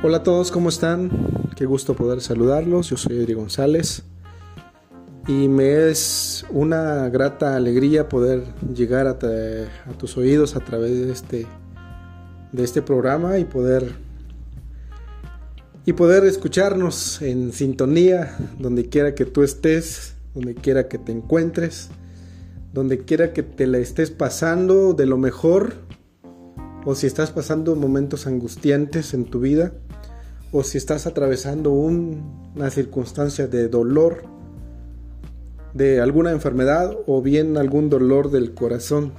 Hola a todos, ¿cómo están? Qué gusto poder saludarlos. Yo soy Edri González y me es una grata alegría poder llegar a, tus oídos a través de este, de este programa y poder y poder escucharnos en sintonía donde quiera que tú estés, donde quiera que te encuentres, donde quiera que te la estés pasando de lo mejor o si estás pasando momentos angustiantes en tu vida o si estás atravesando una circunstancia de dolor, de alguna enfermedad o bien algún dolor del corazón.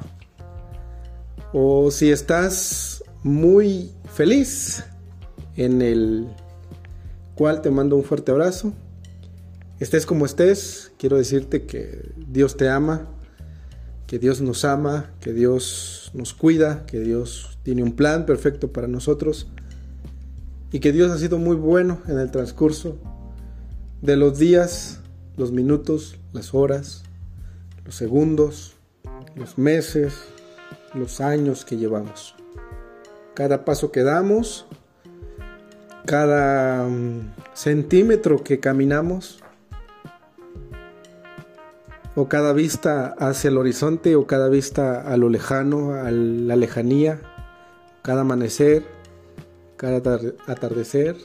O si estás muy feliz, en el cual te mando un fuerte abrazo. Estés como estés, quiero decirte que Dios te ama, que Dios nos ama, que Dios nos cuida, que Dios tiene un plan perfecto para nosotros y que Dios ha sido muy bueno en el transcurso de los días, los minutos, las horas, los segundos, los meses, los años que llevamos. Cada paso que damos, cada mm, centímetro que caminamos, o cada vista hacia el horizonte, o cada vista a lo lejano, a la lejanía, cada amanecer, cada atardecer,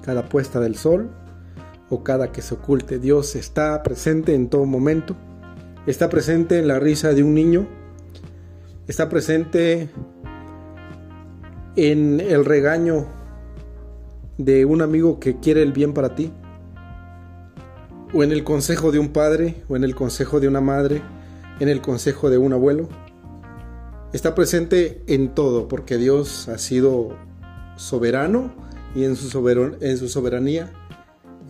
cada puesta del sol o cada que se oculte. Dios está presente en todo momento. Está presente en la risa de un niño. Está presente en el regaño de un amigo que quiere el bien para ti. O en el consejo de un padre, o en el consejo de una madre, en el consejo de un abuelo. Está presente en todo porque Dios ha sido soberano y en su, en su soberanía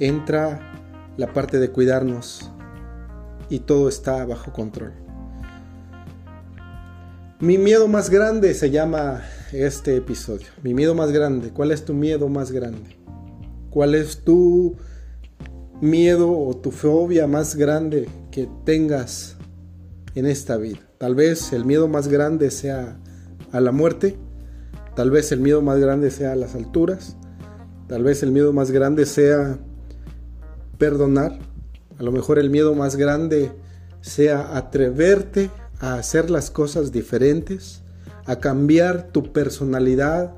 entra la parte de cuidarnos y todo está bajo control. Mi miedo más grande se llama este episodio. Mi miedo más grande. ¿Cuál es tu miedo más grande? ¿Cuál es tu miedo o tu fobia más grande que tengas en esta vida? Tal vez el miedo más grande sea a la muerte Tal vez el miedo más grande sea las alturas. Tal vez el miedo más grande sea perdonar. A lo mejor el miedo más grande sea atreverte a hacer las cosas diferentes, a cambiar tu personalidad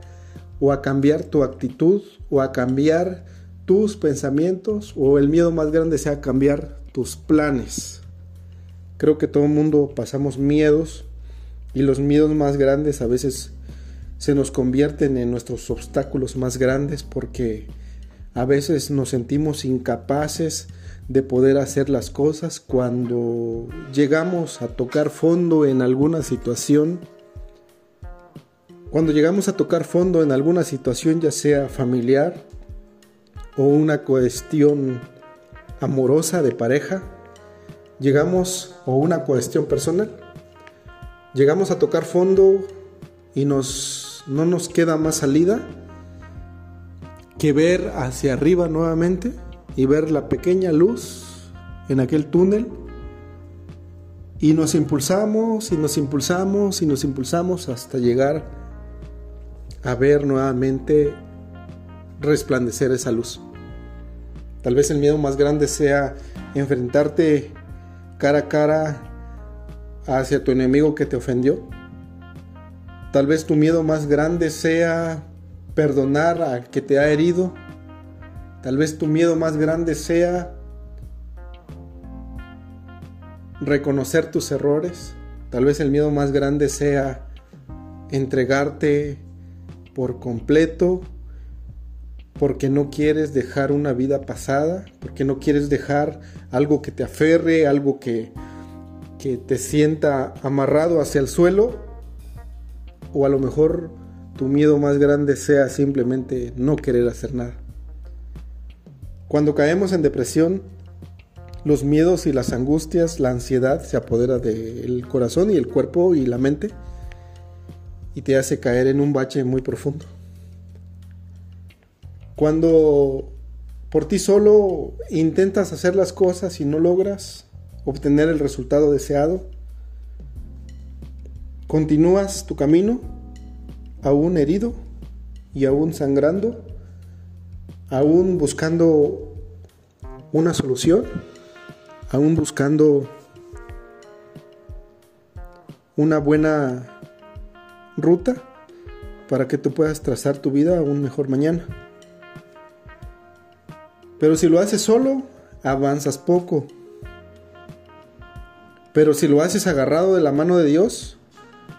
o a cambiar tu actitud o a cambiar tus pensamientos o el miedo más grande sea cambiar tus planes. Creo que todo el mundo pasamos miedos y los miedos más grandes a veces se nos convierten en nuestros obstáculos más grandes porque a veces nos sentimos incapaces de poder hacer las cosas cuando llegamos a tocar fondo en alguna situación. Cuando llegamos a tocar fondo en alguna situación ya sea familiar o una cuestión amorosa de pareja, llegamos o una cuestión personal, llegamos a tocar fondo y nos no nos queda más salida que ver hacia arriba nuevamente y ver la pequeña luz en aquel túnel y nos impulsamos y nos impulsamos y nos impulsamos hasta llegar a ver nuevamente resplandecer esa luz. Tal vez el miedo más grande sea enfrentarte cara a cara hacia tu enemigo que te ofendió Tal vez tu miedo más grande sea perdonar a que te ha herido. Tal vez tu miedo más grande sea reconocer tus errores. Tal vez el miedo más grande sea entregarte por completo porque no quieres dejar una vida pasada, porque no quieres dejar algo que te aferre, algo que, que te sienta amarrado hacia el suelo o a lo mejor tu miedo más grande sea simplemente no querer hacer nada. Cuando caemos en depresión, los miedos y las angustias, la ansiedad se apodera del corazón y el cuerpo y la mente y te hace caer en un bache muy profundo. Cuando por ti solo intentas hacer las cosas y no logras obtener el resultado deseado, Continúas tu camino, aún herido y aún sangrando, aún buscando una solución, aún buscando una buena ruta para que tú puedas trazar tu vida a un mejor mañana. Pero si lo haces solo, avanzas poco. Pero si lo haces agarrado de la mano de Dios,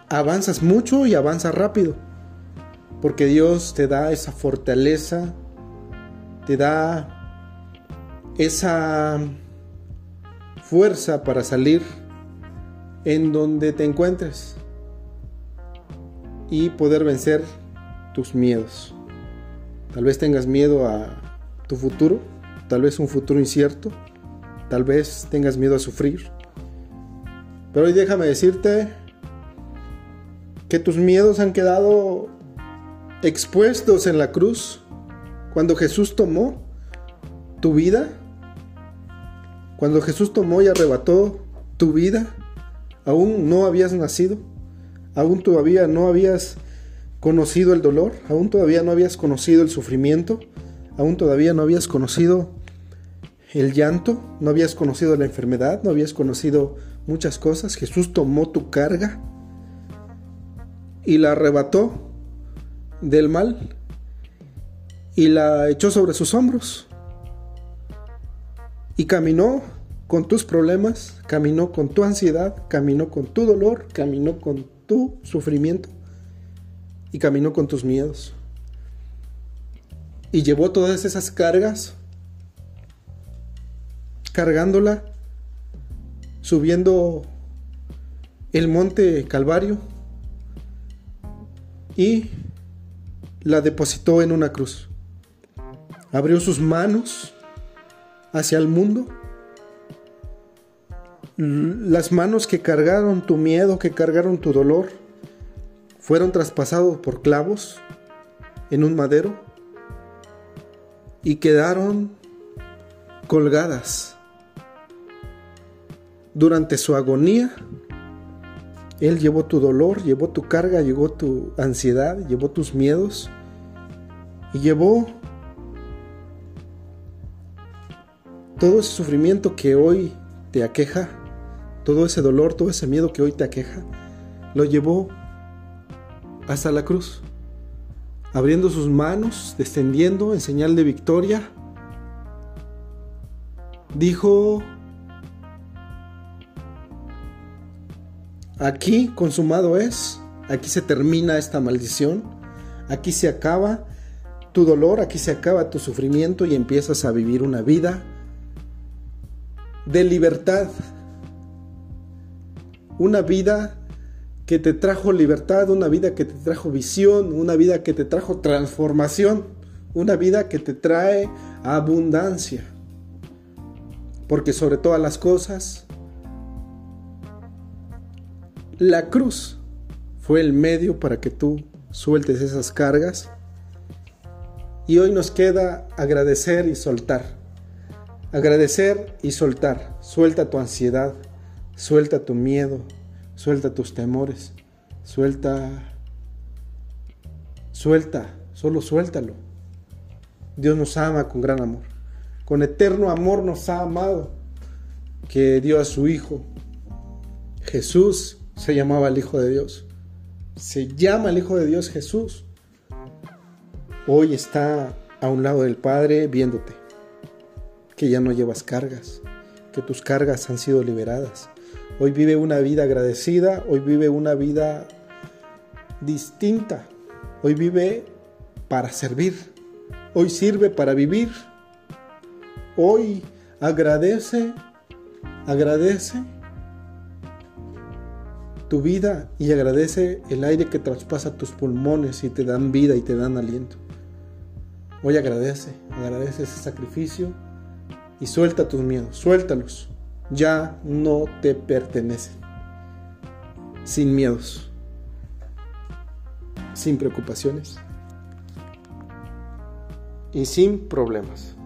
avanzas mucho y avanzas rápido. Porque Dios te da esa fortaleza, te da esa fuerza para salir en donde te encuentres y poder vencer tus miedos. Tal vez tengas miedo a tu futuro, tal vez un futuro incierto, tal vez tengas miedo a sufrir. Pero hoy déjame decirte que tus miedos han quedado expuestos en la cruz cuando Jesús tomó tu vida, cuando Jesús tomó y arrebató tu vida, aún no habías nacido, aún todavía no habías conocido el dolor, aún todavía no habías conocido el sufrimiento, aún todavía no habías conocido el llanto, no habías conocido la enfermedad, no habías conocido muchas cosas. Jesús tomó tu carga y la arrebató del mal y la echó sobre sus hombros. Y caminó con tus problemas, caminó con tu ansiedad, caminó con tu dolor, caminó con tu sufrimiento y caminó con tus miedos. Y llevó todas esas cargas, cargándola, subiendo el monte Calvario y la depositó en una cruz abrió sus manos hacia el mundo. Las manos que cargaron tu miedo, que cargaron tu dolor, fueron traspasados por clavos en un madero y quedaron colgadas. Durante su agonía, Él llevó tu dolor, llevó tu carga, llevó tu ansiedad, llevó tus miedos y llevó todo ese sufrimiento que hoy te aqueja, todo ese dolor, todo ese miedo que hoy te aqueja, lo llevó hasta la cruz, abriendo sus manos, descendiendo en señal de victoria. Dijo, aquí consumado es, aquí se termina esta maldición, aquí se acaba tu dolor, aquí se acaba tu sufrimiento y empiezas a vivir una vida de libertad. Una vida que te trajo libertad, una vida que te trajo visión, una vida que te trajo transformación, una vida que te trae abundancia. Porque sobre todas las cosas, la cruz fue el medio para que tú sueltes esas cargas. Y hoy nos queda agradecer y soltar. Agradecer y soltar. Suelta tu ansiedad, suelta tu miedo, suelta tus temores, suelta, suelta, solo suéltalo. Dios nos ama con gran amor. Con eterno amor nos ha amado, que dio a su Hijo. Jesús se llamaba el Hijo de Dios. Se llama el Hijo de Dios Jesús. Hoy está a un lado del Padre viéndote que ya no llevas cargas, que tus cargas han sido liberadas. Hoy vive una vida agradecida, hoy vive una vida distinta, hoy vive para servir, hoy sirve para vivir, hoy agradece, agradece tu vida y agradece el aire que traspasa tus pulmones y te dan vida y te dan aliento. Hoy agradece, agradece ese sacrificio y suelta tus miedos, suéltalos. Ya no te pertenecen. Sin miedos, sin preocupaciones y sin problemas.